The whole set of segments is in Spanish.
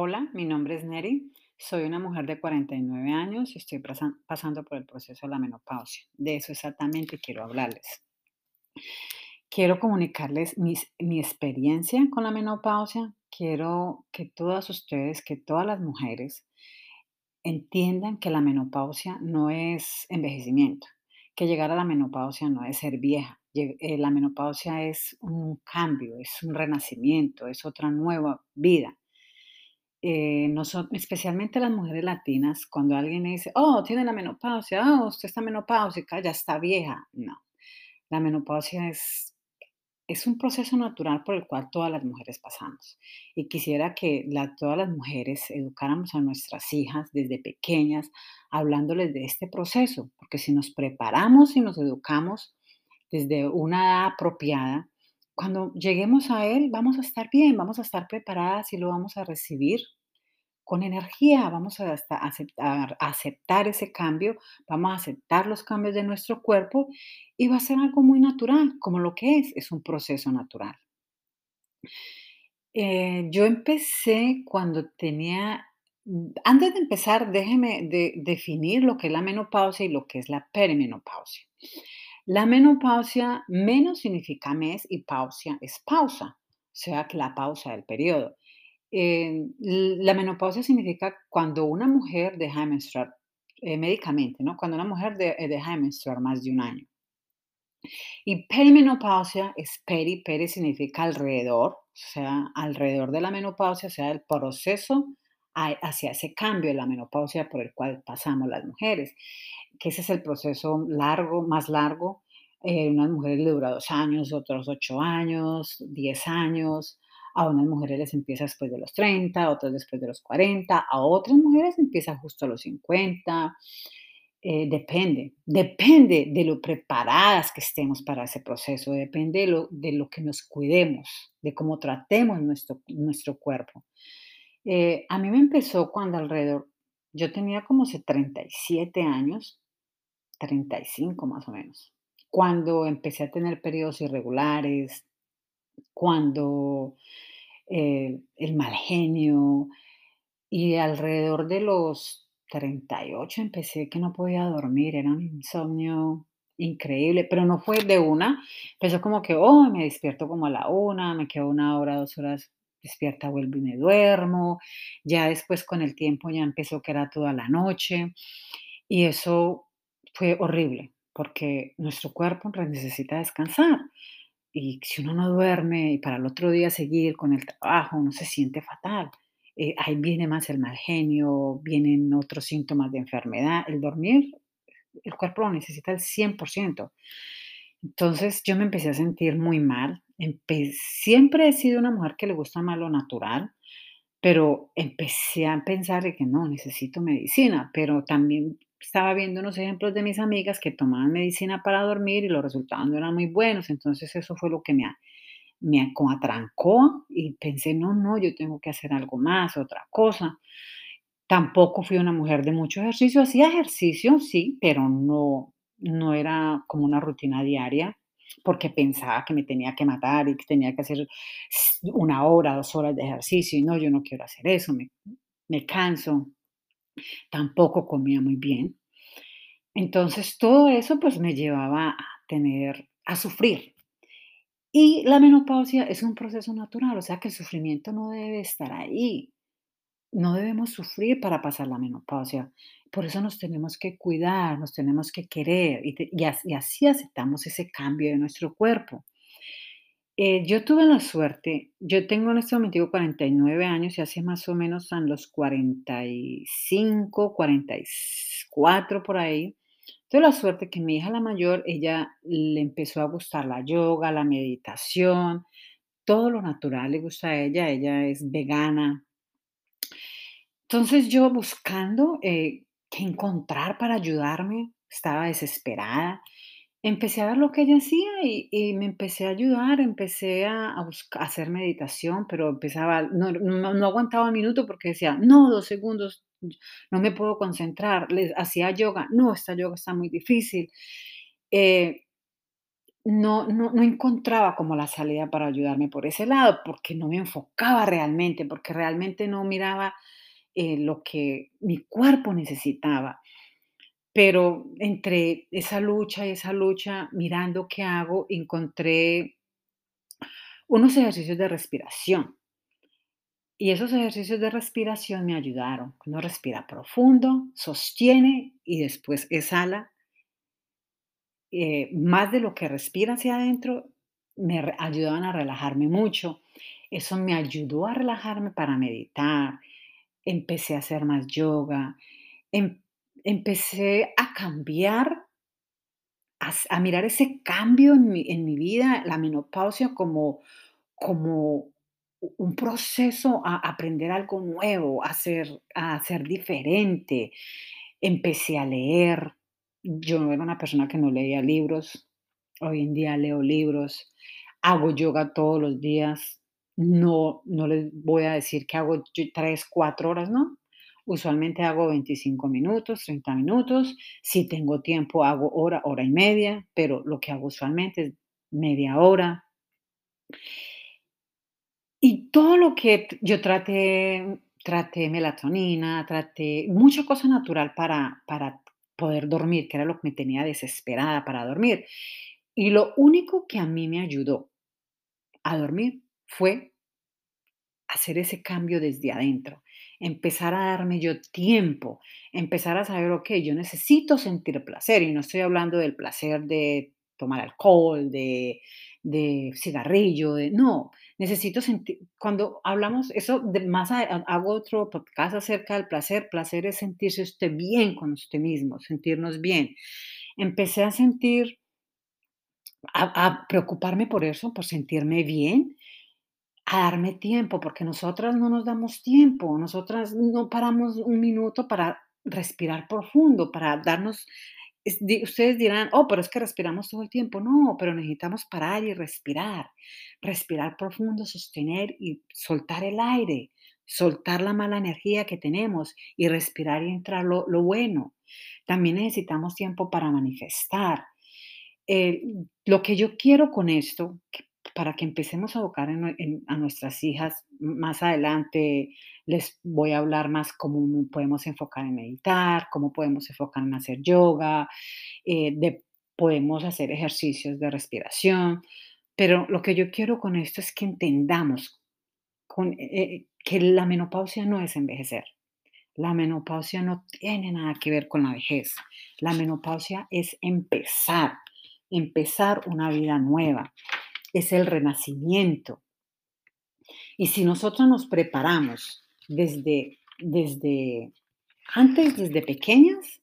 Hola, mi nombre es Neri. Soy una mujer de 49 años y estoy pasando por el proceso de la menopausia. De eso exactamente quiero hablarles. Quiero comunicarles mi experiencia con la menopausia. Quiero que todas ustedes, que todas las mujeres entiendan que la menopausia no es envejecimiento, que llegar a la menopausia no es ser vieja. Eh, La menopausia es un cambio, es un renacimiento, es otra nueva vida eh, noso- especialmente las mujeres latinas, cuando alguien le dice, oh, tiene la menopausia, oh, usted está menopáusica, ya está vieja. No, la menopausia es, es un proceso natural por el cual todas las mujeres pasamos. Y quisiera que la- todas las mujeres educáramos a nuestras hijas desde pequeñas, hablándoles de este proceso, porque si nos preparamos y nos educamos desde una edad apropiada, cuando lleguemos a él, vamos a estar bien, vamos a estar preparadas y lo vamos a recibir con energía, vamos a aceptar, aceptar ese cambio, vamos a aceptar los cambios de nuestro cuerpo y va a ser algo muy natural, como lo que es, es un proceso natural. Eh, yo empecé cuando tenía, antes de empezar, déjeme de definir lo que es la menopausia y lo que es la perimenopausia. La menopausia, menos significa mes y pausia es pausa, o sea, la pausa del periodo. La menopausia significa cuando una mujer deja de menstruar eh, médicamente, ¿no? Cuando una mujer de- eh, deja de menstruar más de un año. Y perimenopausia es peri, peri significa alrededor, o sea, alrededor de la menopausia, o sea, el proceso hacia ese cambio de la menopausia por el cual pasamos las mujeres, que ese es el proceso largo, más largo. Eh, unas mujeres le dura dos años, otros ocho años, diez años. A unas mujeres les empieza después de los 30, a otras después de los 40, a otras mujeres empieza justo a los 50. Eh, depende, depende de lo preparadas que estemos para ese proceso, depende de lo, de lo que nos cuidemos, de cómo tratemos nuestro, nuestro cuerpo. Eh, a mí me empezó cuando alrededor, yo tenía como se- 37 años, 35 más o menos, cuando empecé a tener periodos irregulares, cuando eh, el mal genio, y alrededor de los 38 empecé que no podía dormir, era un insomnio increíble, pero no fue de una, empezó como que, oh, me despierto como a la una, me quedo una hora, dos horas despierta, vuelvo y me duermo, ya después con el tiempo ya empezó que era toda la noche y eso fue horrible porque nuestro cuerpo necesita descansar y si uno no duerme y para el otro día seguir con el trabajo, uno se siente fatal. Eh, ahí viene más el mal genio, vienen otros síntomas de enfermedad. El dormir, el cuerpo lo necesita al 100%. Entonces yo me empecé a sentir muy mal. Siempre he sido una mujer que le gusta más lo natural, pero empecé a pensar que no, necesito medicina, pero también estaba viendo unos ejemplos de mis amigas que tomaban medicina para dormir y los resultados no eran muy buenos, entonces eso fue lo que me, me atrancó y pensé, no, no, yo tengo que hacer algo más, otra cosa. Tampoco fui una mujer de mucho ejercicio, hacía ejercicio, sí, pero no, no era como una rutina diaria, porque pensaba que me tenía que matar y que tenía que hacer una hora, dos horas de ejercicio, y no, yo no quiero hacer eso, me, me canso, tampoco comía muy bien. Entonces todo eso pues me llevaba a tener, a sufrir. Y la menopausia es un proceso natural, o sea que el sufrimiento no debe estar ahí. No debemos sufrir para pasar la menopausia. Por eso nos tenemos que cuidar, nos tenemos que querer y, así aceptamos ese cambio de nuestro cuerpo. Eh, yo tuve la suerte, yo tengo en este momento 49 años y hace más o menos a los cuarenta cuarenta y cinco, cuarenta y cuatro por ahí. Tuve la suerte que mi hija la mayor, ella le empezó a gustar la yoga, la meditación, todo lo natural le gusta a ella, ella es vegana, entonces yo buscando, eh, qué encontrar para ayudarme, estaba desesperada. Empecé a ver lo que ella hacía y me empecé a ayudar, empecé a hacer meditación, pero empezaba no aguantaba un minuto porque decía: "No, 2 segundos, no me puedo concentrar". Les hacía yoga, no, esta yoga está muy difícil. Eh, no no no encontraba como la salida para ayudarme por ese lado, porque no me enfocaba realmente, porque realmente no miraba, eh, lo que mi cuerpo necesitaba. Pero entre esa lucha y esa lucha, mirando qué hago, encontré unos ejercicios de respiración. Y esos ejercicios de respiración me ayudaron. Uno respira profundo, sostiene y después exhala eh, más de lo que respira hacia adentro, me ayudaban a relajarme mucho. Eso me ayudó a relajarme para meditar. Empecé a hacer más yoga, em empecé a cambiar, a a mirar ese cambio en mi en mi vida, la menopausia como como un proceso a aprender algo nuevo, a ser a ser diferente. Empecé a leer. Yo no era una persona que no leía libros, hoy en día leo libros, hago yoga todos los días. No no les voy a decir que hago yo 3, 4 horas, no. Usualmente hago 25 minutos, 30 minutos. Si tengo tiempo, hago hora, hora y media, pero lo que hago usualmente es media hora. Y todo lo que yo traté traté melatonina, traté mucha cosa natural para para poder dormir, que era lo que me tenía desesperada para dormir. Y lo único que a mí me ayudó a dormir fue hacer ese cambio desde adentro, empezar a darme yo tiempo, empezar a saber, okey, yo necesito sentir placer, y no estoy hablando del placer de tomar alcohol, de de cigarrillo, de no, necesito sentir cuando hablamos eso de más a hago otro podcast acerca del placer, placer es sentirse usted bien con usted mismo, sentirnos bien. Empecé a sentir a preocuparme por eso, por sentirme bien, a darme tiempo, porque nosotras no nos damos tiempo, nosotras no paramos un minuto para respirar profundo, para darnos ustedes dirán: "Oh, pero es que respiramos todo el tiempo". No, pero necesitamos parar y respirar, respirar profundo, sostener y soltar el aire, soltar la mala energía que tenemos y respirar y entrar lo lo bueno. También necesitamos tiempo para manifestar. Eh, lo que yo quiero con esto, para que empecemos a educar en a nuestras hijas, más adelante les voy a hablar más cómo podemos enfocar en meditar, cómo podemos enfocar en hacer yoga, eh, de podemos hacer ejercicios de respiración, pero lo que yo quiero con esto es que entendamos eh, que la menopausia no es envejecer. La menopausia no tiene nada que ver con la vejez. La menopausia es empezar, empezar una vida nueva, es el renacimiento. Y si nosotros nos preparamos desde desde antes, desde pequeñas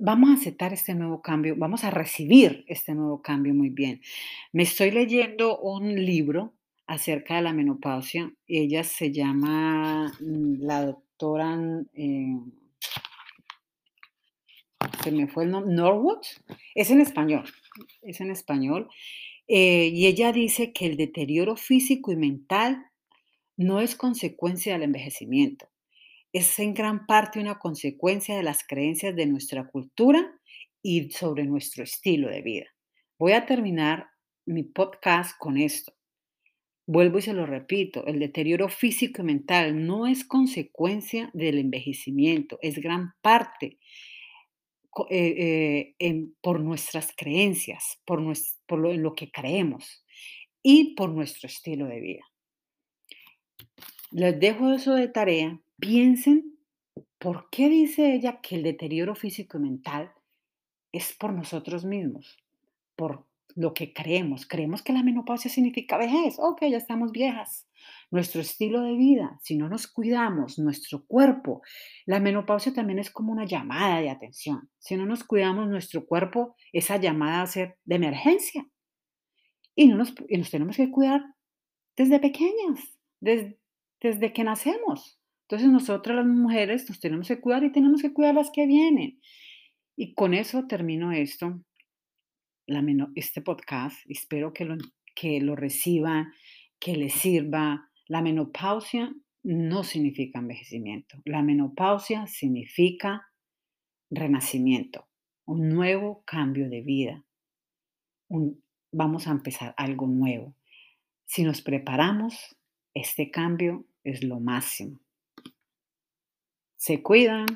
vamos a aceptar este nuevo cambio, vamos a recibir este nuevo cambio muy bien. Me estoy leyendo un libro acerca de la menopausia, ella se llama, mm, la doctora, eh se me fue el nom Norwood, es en español, es en español, eh, y ella dice que el deterioro físico y mental no es consecuencia del envejecimiento, es en gran parte una consecuencia de las creencias de nuestra cultura y sobre nuestro estilo de vida. Voy a terminar mi podcast con esto. Vuelvo y se lo repito, el deterioro físico y mental no es consecuencia del envejecimiento, es gran parte eh eh, por nuestras creencias, por lo en lo que creemos y por nuestro estilo de vida. Les dejo eso de tarea, piensen, ¿por qué dice ella que el deterioro físico y mental es por nosotros mismos? Por lo que creemos, creemos que la menopausia significa vejez, okey, ya estamos viejas. Nuestro estilo de vida, si no nos cuidamos, nuestro cuerpo, la menopausia también es como una llamada de atención. Si no nos cuidamos nuestro cuerpo, esa llamada va a ser de emergencia. Y no nos tenemos que cuidar desde pequeñas, des desde que nacemos. Entonces, nosotras las mujeres nos tenemos que cuidar y tenemos que cuidar las que vienen. Y con eso termino esto, la este podcast, espero que lo que lo reciban, que les sirva. La menopausia no significa envejecimiento, la menopausia significa renacimiento, un nuevo cambio de vida. un vamos a empezar algo nuevo. Si nos preparamos, este cambio es lo máximo. Se cuidan.